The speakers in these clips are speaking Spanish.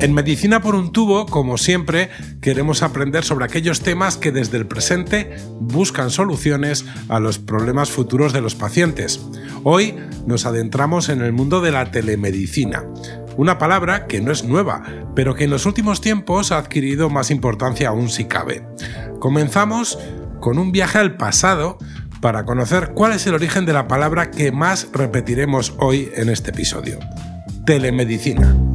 En Medicina por un tubo, como siempre, queremos aprender sobre aquellos temas que desde el presente buscan soluciones a los problemas futuros de los pacientes. Hoy nos adentramos en el mundo de la telemedicina, una palabra que no es nueva, pero que en los últimos tiempos ha adquirido más importancia aún si cabe. Comenzamos con un viaje al pasado para conocer cuál es el origen de la palabra que más repetiremos hoy en este episodio. Telemedicina.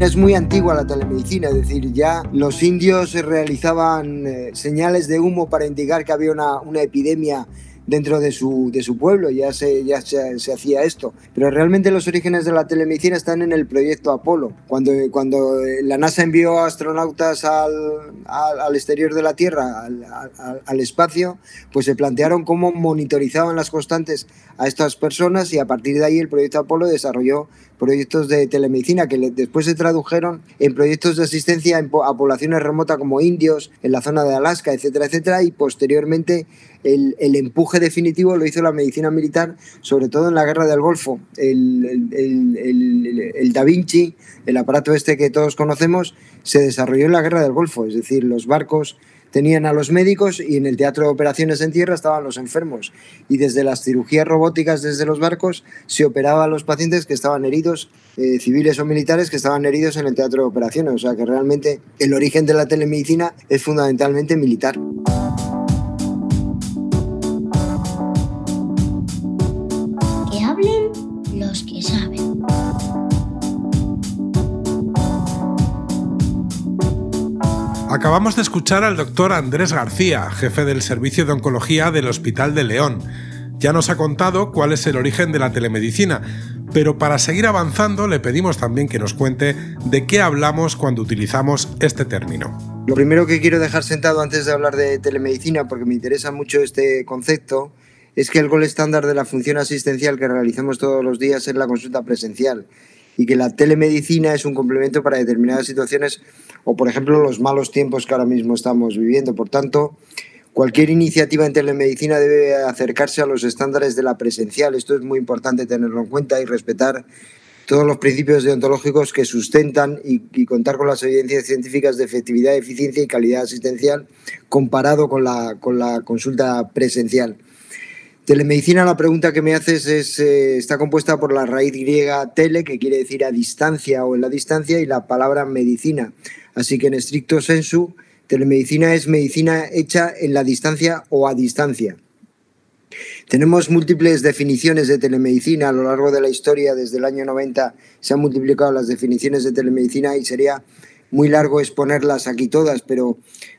Es muy antigua la telemedicina, es decir, ya los indios realizaban eh, señales de humo para indicar que había una, una epidemia dentro de su, de su pueblo, ya, se, ya se, hacía esto. Pero realmente los orígenes de la telemedicina están en el proyecto Apolo. Cuando, cuando eh, la NASA envió astronautas al, al, exterior de la Tierra, al, al, espacio, pues se plantearon cómo monitorizaban las constantes a estas personas y a partir de ahí el proyecto Apolo desarrolló proyectos de telemedicina que después se tradujeron en proyectos de asistencia a poblaciones remotas como indios, en la zona de Alaska, etcétera, etcétera, y posteriormente el, empuje definitivo lo hizo la medicina militar, sobre todo en la guerra del Golfo. El, el, el, Da Vinci, el aparato este que todos conocemos, se desarrolló en la guerra del Golfo, es decir, los barcos tenían a los médicos y en el teatro de operaciones en tierra estaban los enfermos. Y desde las cirugías robóticas desde los barcos se operaba a los pacientes que estaban heridos, eh, civiles o militares que estaban heridos en el teatro de operaciones. O sea que realmente el origen de la telemedicina es fundamentalmente militar. Acabamos de escuchar al doctor Andrés García, jefe del Servicio de Oncología del Hospital de León. Ya nos ha contado cuál es el origen de la telemedicina, pero para seguir avanzando le pedimos también que nos cuente de qué hablamos cuando utilizamos este término. Lo primero que quiero dejar sentado antes de hablar de telemedicina, porque me interesa mucho este concepto, es que el gol estándar de la función asistencial que realizamos todos los días es la consulta presencial y que la telemedicina es un complemento para determinadas situaciones o, por ejemplo, los malos tiempos que ahora mismo estamos viviendo. Por tanto, cualquier iniciativa en telemedicina debe acercarse a los estándares de la presencial. Esto es muy importante tenerlo en cuenta y respetar todos los principios deontológicos que sustentan y, contar con las evidencias científicas de efectividad, eficiencia y calidad asistencial comparado con la, con la consulta presencial. Telemedicina, la pregunta que me haces es, eh, está compuesta por la raíz griega tele, que quiere decir a distancia o en la distancia, y la palabra medicina. Así que en estricto sensu, telemedicina es medicina hecha en la distancia o a distancia. Tenemos múltiples definiciones de telemedicina a lo largo de la historia. Desde el año 90 se han multiplicado las definiciones de telemedicina y sería muy largo exponerlas aquí todas, pero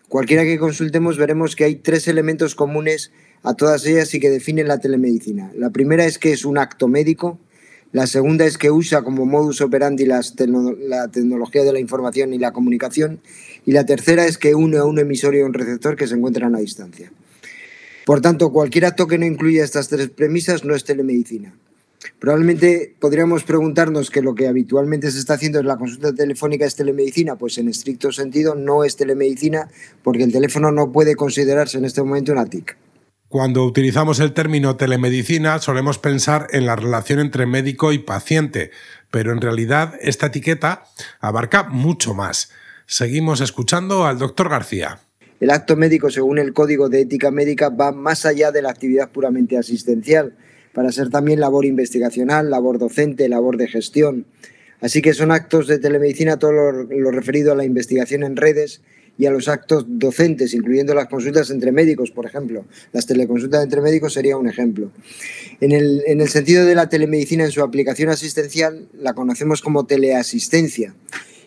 cualquiera que consultemos veremos que hay tres elementos comunes a todas ellas y que definen la telemedicina. La primera es que es un acto médico, la segunda es que usa como modus operandi la tecnología de la información y la comunicación, y la tercera es que une a un emisor y a un receptor que se encuentran a distancia. Por tanto, cualquier acto que no incluya estas tres premisas no es telemedicina. Probablemente podríamos preguntarnos que lo que habitualmente se está haciendo en la consulta telefónica es telemedicina, pues en estricto sentido no es telemedicina porque el teléfono no puede considerarse en este momento una TIC. Cuando utilizamos el término telemedicina solemos pensar en la relación entre médico y paciente, pero en realidad esta etiqueta abarca mucho más. Seguimos escuchando al doctor García. El acto médico, según el Código de Ética Médica, va más allá de la actividad puramente asistencial, para ser también labor investigacional, labor docente, labor de gestión. Así que son actos de telemedicina todo lo, referido a la investigación en redes y a los actos docentes, incluyendo las consultas entre médicos, por ejemplo. Las teleconsultas entre médicos sería un ejemplo. En el, en el sentido de la telemedicina en su aplicación asistencial, la conocemos como teleasistencia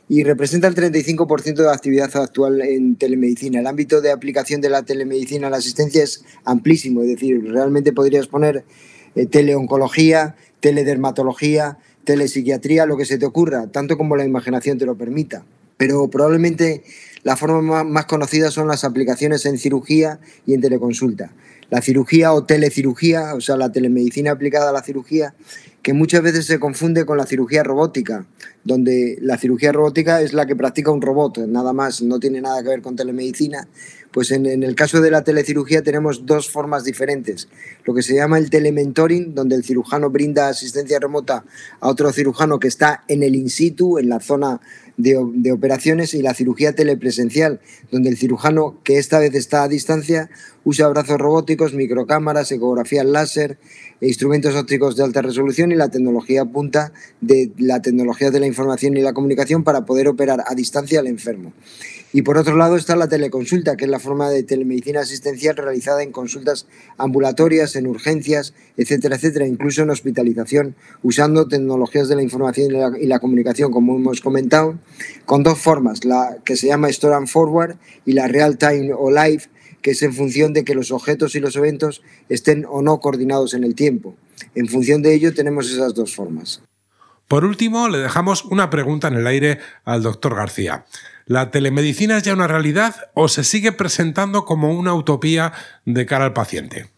y representa el 35% de la actividad actual en telemedicina. El ámbito de aplicación de la telemedicina a la asistencia es amplísimo, es decir, realmente podrías poner eh, teleoncología, teledermatología, telepsiquiatría, lo que se te ocurra, tanto como la imaginación te lo permita. Pero probablemente la forma más conocida son las aplicaciones en cirugía y en teleconsulta. La cirugía o telecirugía, o sea, la telemedicina aplicada a la cirugía, que muchas veces se confunde con la cirugía robótica, donde la cirugía robótica es la que practica un robot, nada más, no tiene nada que ver con telemedicina. Pues en, el caso de la telecirugía tenemos dos formas diferentes. Lo que se llama el telementoring, donde el cirujano brinda asistencia remota a otro cirujano que está en el in situ, en la zona de, operaciones, y la cirugía telepresencial, donde el cirujano, que esta vez está a distancia, usa brazos robóticos, microcámaras, ecografías láser, e instrumentos ópticos de alta resolución y la tecnología punta de la tecnología de la información y la comunicación para poder operar a distancia al enfermo. Y por otro lado está la teleconsulta, que es la forma de telemedicina asistencial realizada en consultas ambulatorias, en urgencias, etcétera, etcétera, incluso en hospitalización, usando tecnologías de la información y la, comunicación, como hemos comentado, con dos formas, la que se llama Store and Forward y la Real Time o Live, que es en función de que los objetos y los eventos estén o no coordinados en el tiempo. En función de ello tenemos esas dos formas. Por último, le dejamos una pregunta en el aire al doctor García. ¿La telemedicina es ya una realidad o se sigue presentando como una utopía de cara al paciente?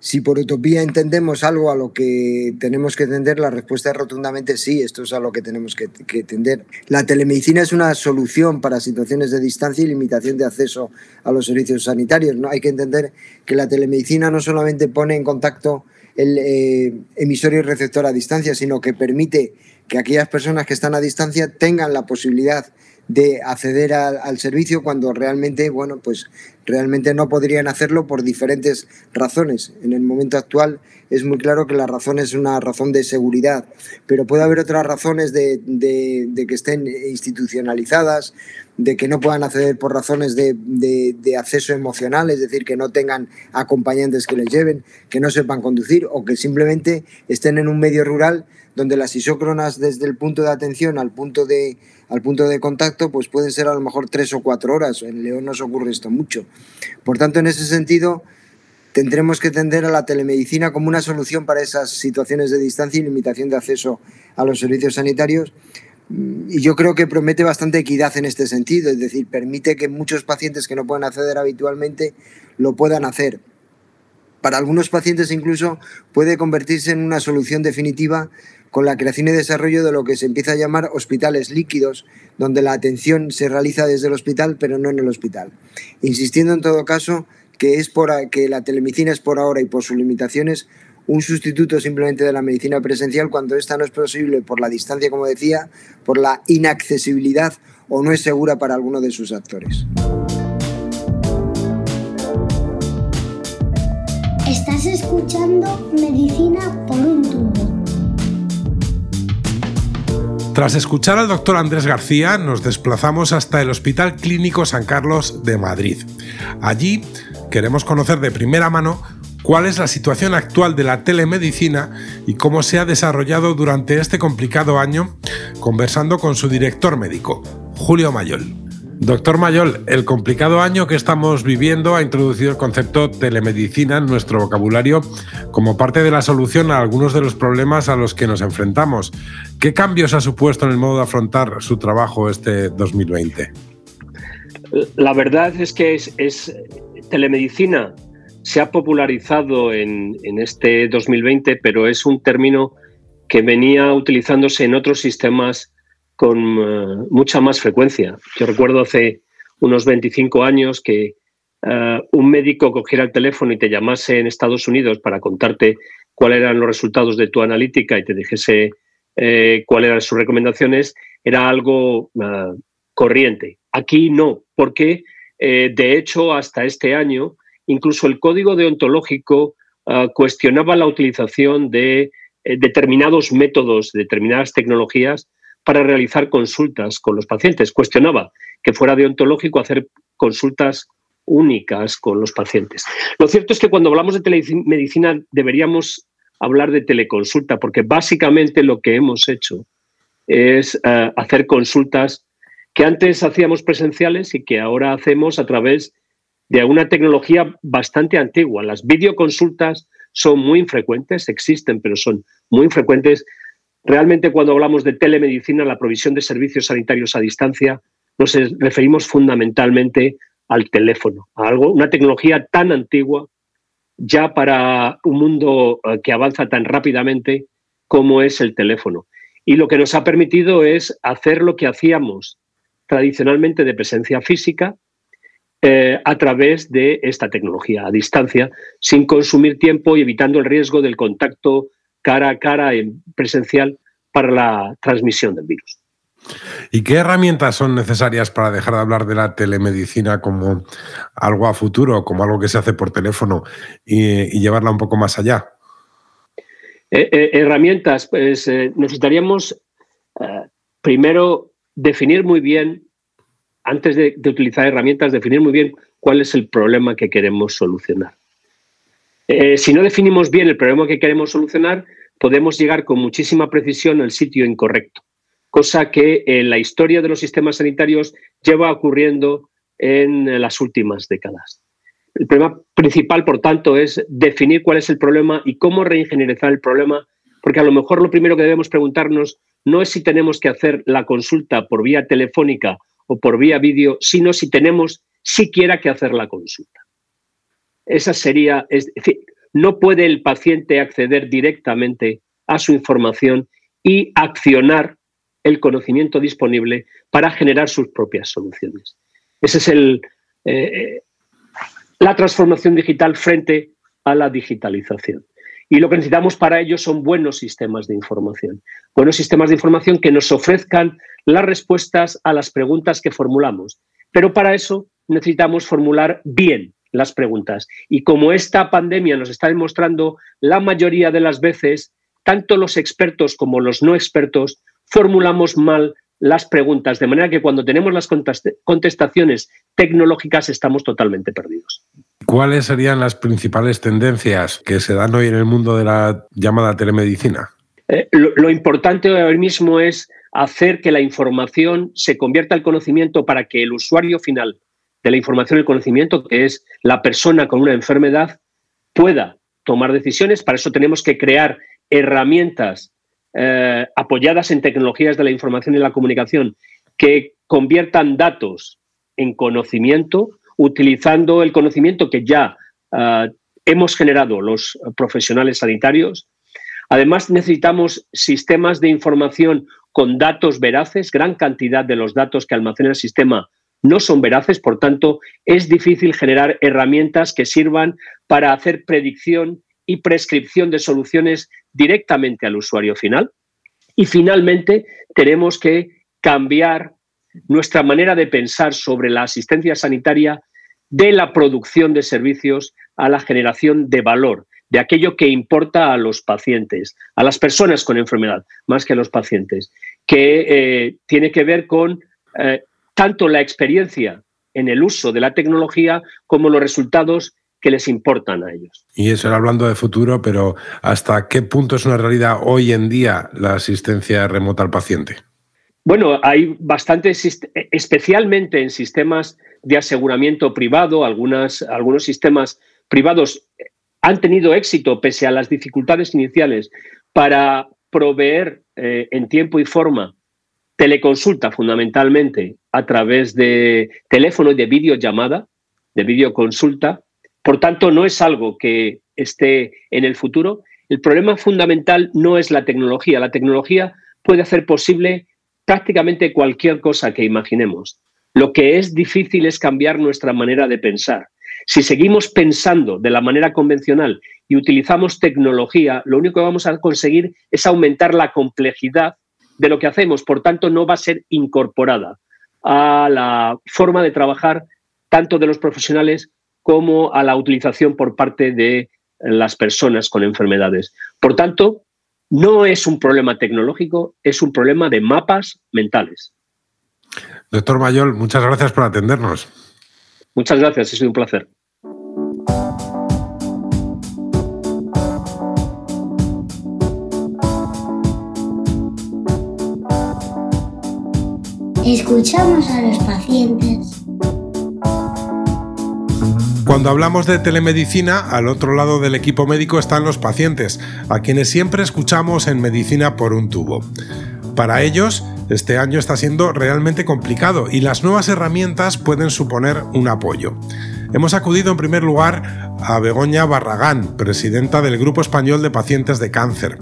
Si por utopía entendemos algo a lo que tenemos que entender, la respuesta es rotundamente sí, esto es a lo que tenemos que, que, entender. La telemedicina es una solución para situaciones de distancia y limitación de acceso a los servicios sanitarios. ¿no? Hay que entender que la telemedicina no solamente pone en contacto el eh, emisor y receptor a distancia, sino que permite que aquellas personas que están a distancia tengan la posibilidad de acceder al, servicio cuando realmente, bueno, pues realmente no podrían hacerlo por diferentes razones. En el momento actual es muy claro que la razón es una razón de seguridad, pero puede haber otras razones de, que estén institucionalizadas, de que no puedan acceder por razones de, de, acceso emocional, es decir, que no tengan acompañantes que les lleven, que no sepan conducir o que simplemente estén en un medio rural donde las isócronas desde el punto de atención al punto de, al punto de contacto pues pueden ser a lo mejor tres o cuatro horas. En León nos ocurre esto mucho. Por tanto, en ese sentido, tendremos que tender a la telemedicina como una solución para esas situaciones de distancia y limitación de acceso a los servicios sanitarios. Y yo creo que promete bastante equidad en este sentido, es decir, permite que muchos pacientes que no puedan acceder habitualmente lo puedan hacer. Para algunos pacientes incluso puede convertirse en una solución definitiva con la creación y desarrollo de lo que se empieza a llamar hospitales líquidos, donde la atención se realiza desde el hospital, pero no en el hospital. Insistiendo en todo caso que, es por, que la telemedicina es por ahora y por sus limitaciones un sustituto simplemente de la medicina presencial cuando esta no es posible por la distancia, como decía, por la inaccesibilidad o no es segura para alguno de sus actores. Estás escuchando Medicina por un tubo. Tras escuchar al doctor Andrés García, nos desplazamos hasta el Hospital Clínico San Carlos de Madrid. Allí queremos conocer de primera mano cuál es la situación actual de la telemedicina y cómo se ha desarrollado durante este complicado año, conversando con su director médico, Julio Mayol. Doctor Mayol, el complicado año que estamos viviendo ha introducido el concepto telemedicina en nuestro vocabulario como parte de la solución a algunos de los problemas a los que nos enfrentamos. ¿Qué cambios ha supuesto en el modo de afrontar su trabajo este 2020? La verdad es que es, telemedicina se ha popularizado en, en este 2020, pero es un término que venía utilizándose en otros sistemas con eh, mucha más frecuencia. Yo recuerdo hace unos 25 años que eh, un médico cogiera el teléfono y te llamase en Estados Unidos para contarte cuáles eran los resultados de tu analítica y te dijese eh, cuáles eran sus recomendaciones, era algo corriente. Aquí no, porque de hecho hasta este año incluso el código deontológico cuestionaba la utilización de determinados métodos, determinadas tecnologías para realizar consultas con los pacientes. Cuestionaba que fuera deontológico hacer consultas únicas con los pacientes. Lo cierto es que cuando hablamos de telemedicina deberíamos hablar de teleconsulta, porque básicamente lo que hemos hecho es eh, hacer consultas que antes hacíamos presenciales y que ahora hacemos a través de una tecnología bastante antigua. Las videoconsultas son muy infrecuentes, existen, pero son muy infrecuentes. Realmente cuando hablamos de telemedicina, la provisión de servicios sanitarios a distancia, nos referimos fundamentalmente al teléfono, a algo, una tecnología tan antigua ya para un mundo eh, que avanza tan rápidamente como es el teléfono. Y lo que nos ha permitido es hacer lo que hacíamos tradicionalmente de presencia física eh, a través de esta tecnología a distancia, sin consumir tiempo y evitando el riesgo del contacto cara a cara en presencial para la transmisión del virus. ¿Y qué herramientas son necesarias para dejar de hablar de la telemedicina como algo a futuro, como algo que se hace por teléfono y, llevarla un poco más allá? Eh, eh, herramientas, pues necesitaríamos primero definir muy bien, antes de, utilizar herramientas, definir muy bien cuál es el problema que queremos solucionar. Eh, si no definimos bien el problema que queremos solucionar, podemos llegar con muchísima precisión al sitio incorrecto, cosa que en la historia de los sistemas sanitarios lleva ocurriendo en las últimas décadas. El problema principal, por tanto, es definir cuál es el problema y cómo reingenierizar el problema, porque a lo mejor lo primero que debemos preguntarnos no es si tenemos que hacer la consulta por vía telefónica o por vía vídeo, sino si tenemos siquiera que hacer la consulta. Esa sería, es decir, no puede el paciente acceder directamente a su información y accionar el conocimiento disponible para generar sus propias soluciones. Esa es eh, la transformación digital frente a la digitalización. Y lo que necesitamos para ello son buenos sistemas de información. Buenos sistemas de información que nos ofrezcan las respuestas a las preguntas que formulamos. Pero para eso necesitamos formular bien las preguntas. Y como esta pandemia nos está demostrando, la mayoría de las veces, tanto los expertos como los no expertos formulamos mal las preguntas, de manera que cuando tenemos las contestaciones tecnológicas estamos totalmente perdidos. ¿Cuáles serían las principales tendencias que se dan hoy en el mundo de la llamada telemedicina? Eh, lo, importante hoy mismo es hacer que la información se convierta en conocimiento para que el usuario final de la información y el conocimiento, que es la persona con una enfermedad, pueda tomar decisiones. Para eso tenemos que crear herramientas eh, apoyadas en tecnologías de la información y la comunicación que conviertan datos en conocimiento utilizando el conocimiento que ya ah, hemos generado los profesionales sanitarios. Además, necesitamos sistemas de información con datos veraces. Gran cantidad de los datos que almacena el sistema no son veraces, por tanto, es difícil generar herramientas que sirvan para hacer predicción y prescripción de soluciones directamente al usuario final. Y finalmente, tenemos que cambiar nuestra manera de pensar sobre la asistencia sanitaria de la producción de servicios a la generación de valor, de aquello que importa a los pacientes, a las personas con enfermedad, más que a los pacientes, que eh, tiene que ver con eh, tanto la experiencia en el uso de la tecnología como los resultados que les importan a ellos. Y eso era hablando de futuro, pero ¿hasta qué punto es una realidad hoy en día la asistencia remota al paciente? Bueno, hay bastantes, especialmente en sistemas de aseguramiento privado, algunos sistemas privados han tenido éxito pese a las dificultades iniciales para proveer eh, en tiempo y forma teleconsulta fundamentalmente a través de teléfono y de videollamada, de videoconsulta. Por tanto, no es algo que esté en el futuro. El problema fundamental no es la tecnología. La tecnología puede hacer posible prácticamente cualquier cosa que imaginemos. Lo que es difícil es cambiar nuestra manera de pensar. Si seguimos pensando de la manera convencional y utilizamos tecnología, lo único que vamos a conseguir es aumentar la complejidad de lo que hacemos. Por tanto, no va a ser incorporada a la forma de trabajar tanto de los profesionales como a la utilización por parte de las personas con enfermedades. Por tanto, no es un problema tecnológico, es un problema de mapas mentales. Doctor Mayol, muchas gracias por atendernos. Muchas gracias, ha sido un placer. Escuchamos a los pacientes. Cuando hablamos de telemedicina, al otro lado del equipo médico están los pacientes, a quienes siempre escuchamos en medicina por un tubo. Para ellos, este año está siendo realmente complicado y las nuevas herramientas pueden suponer un apoyo. Hemos acudido en primer lugar a Begoña Barragán, presidenta del Grupo Español de Pacientes de Cáncer.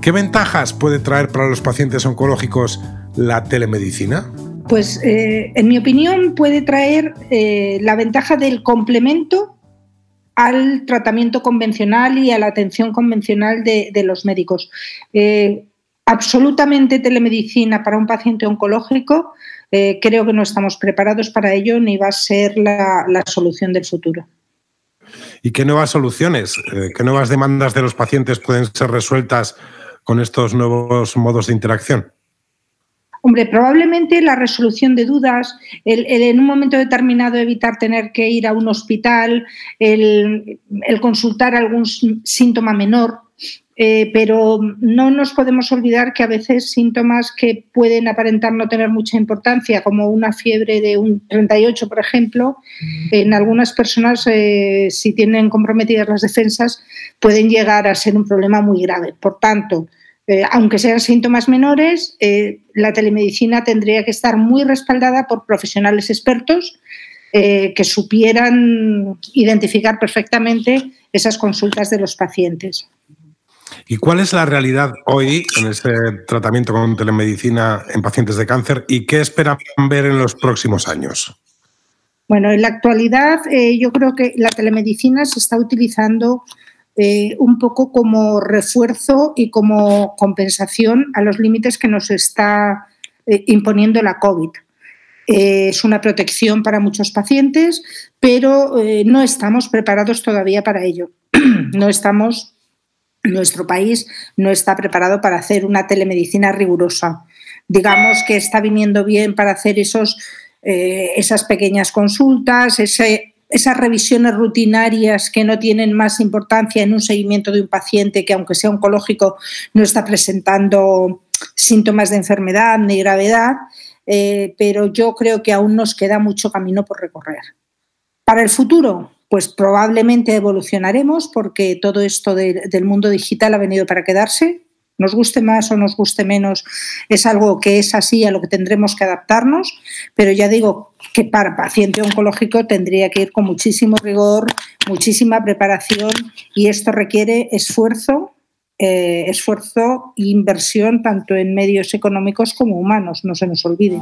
¿Qué ventajas puede traer para los pacientes oncológicos la telemedicina? Pues eh, en mi opinión puede traer eh, la ventaja del complemento al tratamiento convencional y a la atención convencional de, los médicos. Eh, absolutamente telemedicina para un paciente oncológico, creo que no estamos preparados para ello ni va a ser la, la solución del futuro. ¿Y qué nuevas soluciones, qué nuevas demandas de los pacientes pueden ser resueltas con estos nuevos modos de interacción? Hombre, probablemente la resolución de dudas, el, en un momento determinado evitar tener que ir a un hospital, el, consultar algún síntoma menor, eh, pero no nos podemos olvidar que a veces síntomas que pueden aparentar no tener mucha importancia, como una fiebre de un 38, por ejemplo, en algunas personas, eh, si tienen comprometidas las defensas, pueden llegar a ser un problema muy grave. Por tanto, eh, aunque sean síntomas menores, eh, la telemedicina tendría que estar muy respaldada por profesionales expertos eh, que supieran identificar perfectamente esas consultas de los pacientes. ¿Y cuál es la realidad hoy en ese tratamiento con telemedicina en pacientes de cáncer y qué esperan ver en los próximos años? Bueno, en la actualidad yo creo que la telemedicina se está utilizando eh, un poco como refuerzo y como compensación a los límites que nos está eh, imponiendo la COVID. Eh, es una protección para muchos pacientes, pero no estamos preparados todavía para ello. no estamos, nuestro país no está preparado para hacer una telemedicina rigurosa. Digamos que está viniendo bien para hacer esos, esas pequeñas consultas, ese esas revisiones rutinarias que no tienen más importancia en un seguimiento de un paciente que, aunque sea oncológico, no está presentando síntomas de enfermedad ni gravedad, eh, pero yo creo que aún nos queda mucho camino por recorrer. Para el futuro, pues probablemente evolucionaremos porque todo esto del mundo digital ha venido para quedarse. Nos guste más o nos guste menos, es algo que es así, a lo que tendremos que adaptarnos, pero ya digo que para paciente oncológico tendría que ir con muchísimo rigor, muchísima preparación y esto requiere esfuerzo, eh, esfuerzo e inversión tanto en medios económicos como humanos, no se nos olvide.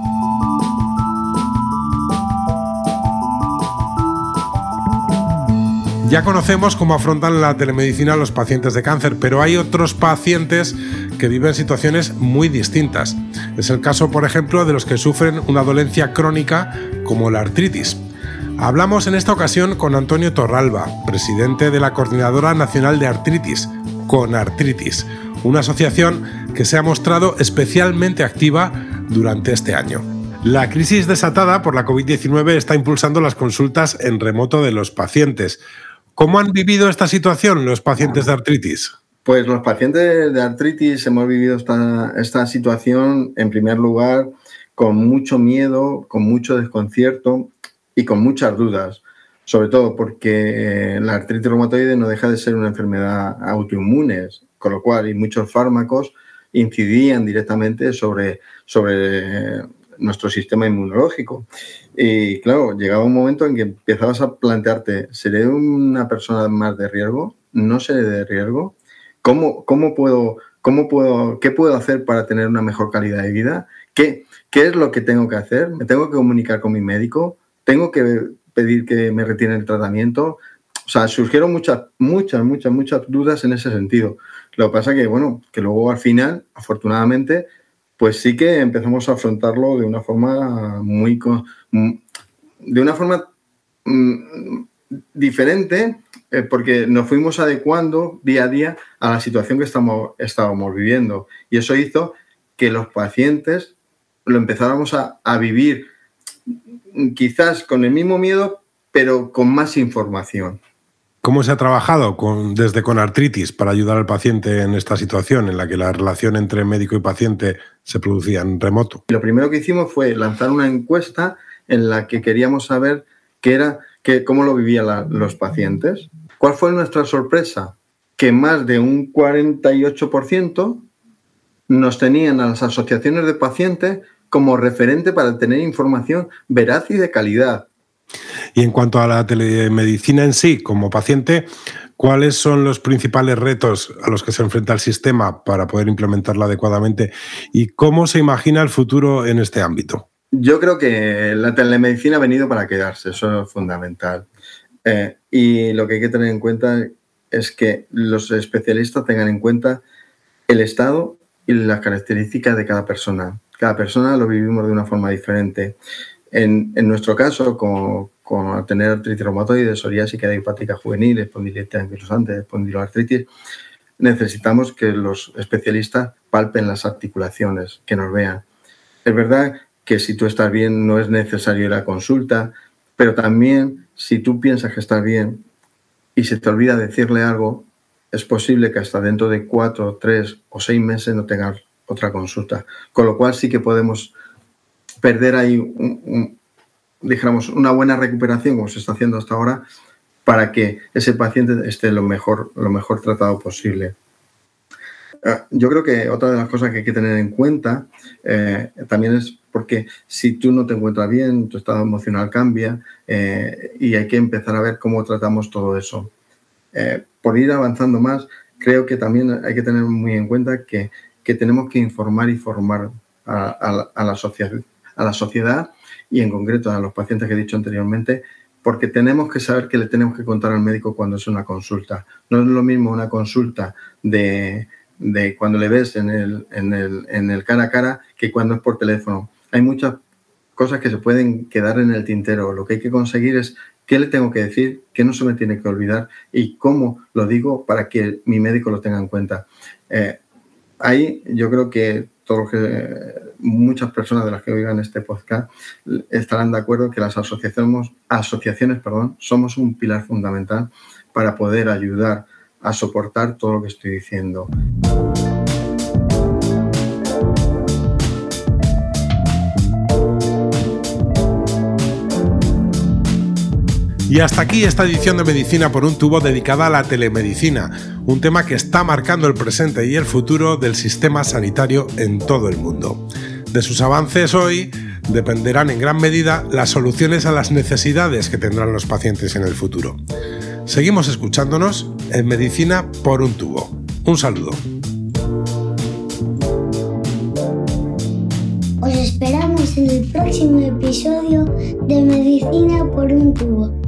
Ya conocemos cómo afrontan la telemedicina los pacientes de cáncer, pero hay otros pacientes que viven situaciones muy distintas. Es el caso, por ejemplo, de los que sufren una dolencia crónica como la artritis. Hablamos en esta ocasión con Antonio Torralba, presidente de la Coordinadora Nacional de Artritis, con Artritis, una asociación que se ha mostrado especialmente activa durante este año. La crisis desatada por la COVID-19 está impulsando las consultas en remoto de los pacientes. ¿Cómo han vivido esta situación los pacientes de artritis? Pues los pacientes de artritis hemos vivido esta, situación en primer lugar con mucho miedo, con mucho desconcierto y con muchas dudas, sobre todo porque la artritis reumatoide no deja de ser una enfermedad autoinmune, con lo cual y muchos fármacos incidían directamente sobre, sobre nuestro sistema inmunológico. Y claro, llegaba un momento en que empezabas a plantearte, ¿seré una persona más de riesgo? ¿No seré de riesgo? ¿Cómo, cómo puedo, cómo puedo, qué puedo hacer para tener una mejor calidad de vida? ¿Qué, ¿Qué es lo que tengo que hacer? ¿Me tengo que comunicar con mi médico? ¿Tengo que pedir que me retiren el tratamiento? O sea, surgieron muchas, muchas, muchas, muchas dudas en ese sentido. Lo que pasa que, bueno, que luego al final, afortunadamente, pues sí que empezamos a afrontarlo de una forma muy de una forma mm, diferente eh, porque nos fuimos adecuando día a día a la situación que estamos, estábamos viviendo. Y eso hizo que los pacientes lo empezáramos a, a vivir quizás con el mismo miedo pero con más información ¿Cómo se ha trabajado desde con artritis para ayudar al paciente en esta situación en la que la relación entre médico y paciente se producía en remoto? Lo primero que hicimos fue lanzar una encuesta en la que queríamos saber qué era, qué, cómo lo vivían los pacientes. ¿Cuál fue nuestra sorpresa? Que más de un 48% nos tenían a las asociaciones de pacientes como referente para tener información veraz y de calidad. Y en cuanto a la telemedicina en sí, como paciente, ¿cuáles son los principales retos a los que se enfrenta el sistema para poder implementarla adecuadamente? ¿Y cómo se imagina el futuro en este ámbito? Yo creo que la telemedicina ha venido para quedarse, eso es fundamental. Eh, y lo que hay que tener en cuenta es que los especialistas tengan en cuenta el estado y las características de cada persona. Cada persona lo vivimos de una forma diferente. En, nuestro caso, con, con tener artritis reumatoide, psoriasis, hepática juvenil, espondilitis anquilosante, espondiloartritis, necesitamos que los especialistas palpen las articulaciones, que nos vean. Es verdad que si tú estás bien no es necesario la consulta, pero también si tú piensas que estás bien y se te olvida decirle algo, es posible que hasta dentro de cuatro, tres o seis meses no tengas otra consulta. Con lo cual sí que podemos perder ahí un, dijéramos, una buena recuperación, como se está haciendo hasta ahora, para que ese paciente esté lo mejor, lo mejor tratado posible. Ah, yo creo que otra de las cosas que hay que tener en cuenta eh, también es porque si tú no te encuentras bien, tu estado emocional cambia eh, y hay que empezar a ver cómo tratamos todo eso. Eh, por ir avanzando más, creo que también hay que tener muy en cuenta que, tenemos que informar y formar a, la sociedad, a la sociedad y en concreto a los pacientes que he dicho anteriormente, porque tenemos que saber que le tenemos que contar al médico cuando es una consulta. No es lo mismo una consulta de, cuando le ves en el, en, el, en el cara a cara que cuando es por teléfono. Hay muchas cosas que se pueden quedar en el tintero. Lo que hay que conseguir es qué le tengo que decir, qué no se me tiene que olvidar y cómo lo digo para que mi médico lo tenga en cuenta. Eh, ahí yo creo que todo que muchas personas de las que oigan este podcast estarán de acuerdo que las asociaciones, asociaciones perdón, somos un pilar fundamental para poder ayudar a soportar todo lo que estoy diciendo. Y hasta aquí esta edición de Medicina por un tubo dedicada a la telemedicina, un tema que está marcando el presente y el futuro del sistema sanitario en todo el mundo. De sus avances hoy dependerán en gran medida las soluciones a las necesidades que tendrán los pacientes en el futuro. Seguimos escuchándonos en Medicina por un tubo. Un saludo. Os esperamos en el próximo episodio de Medicina por un tubo.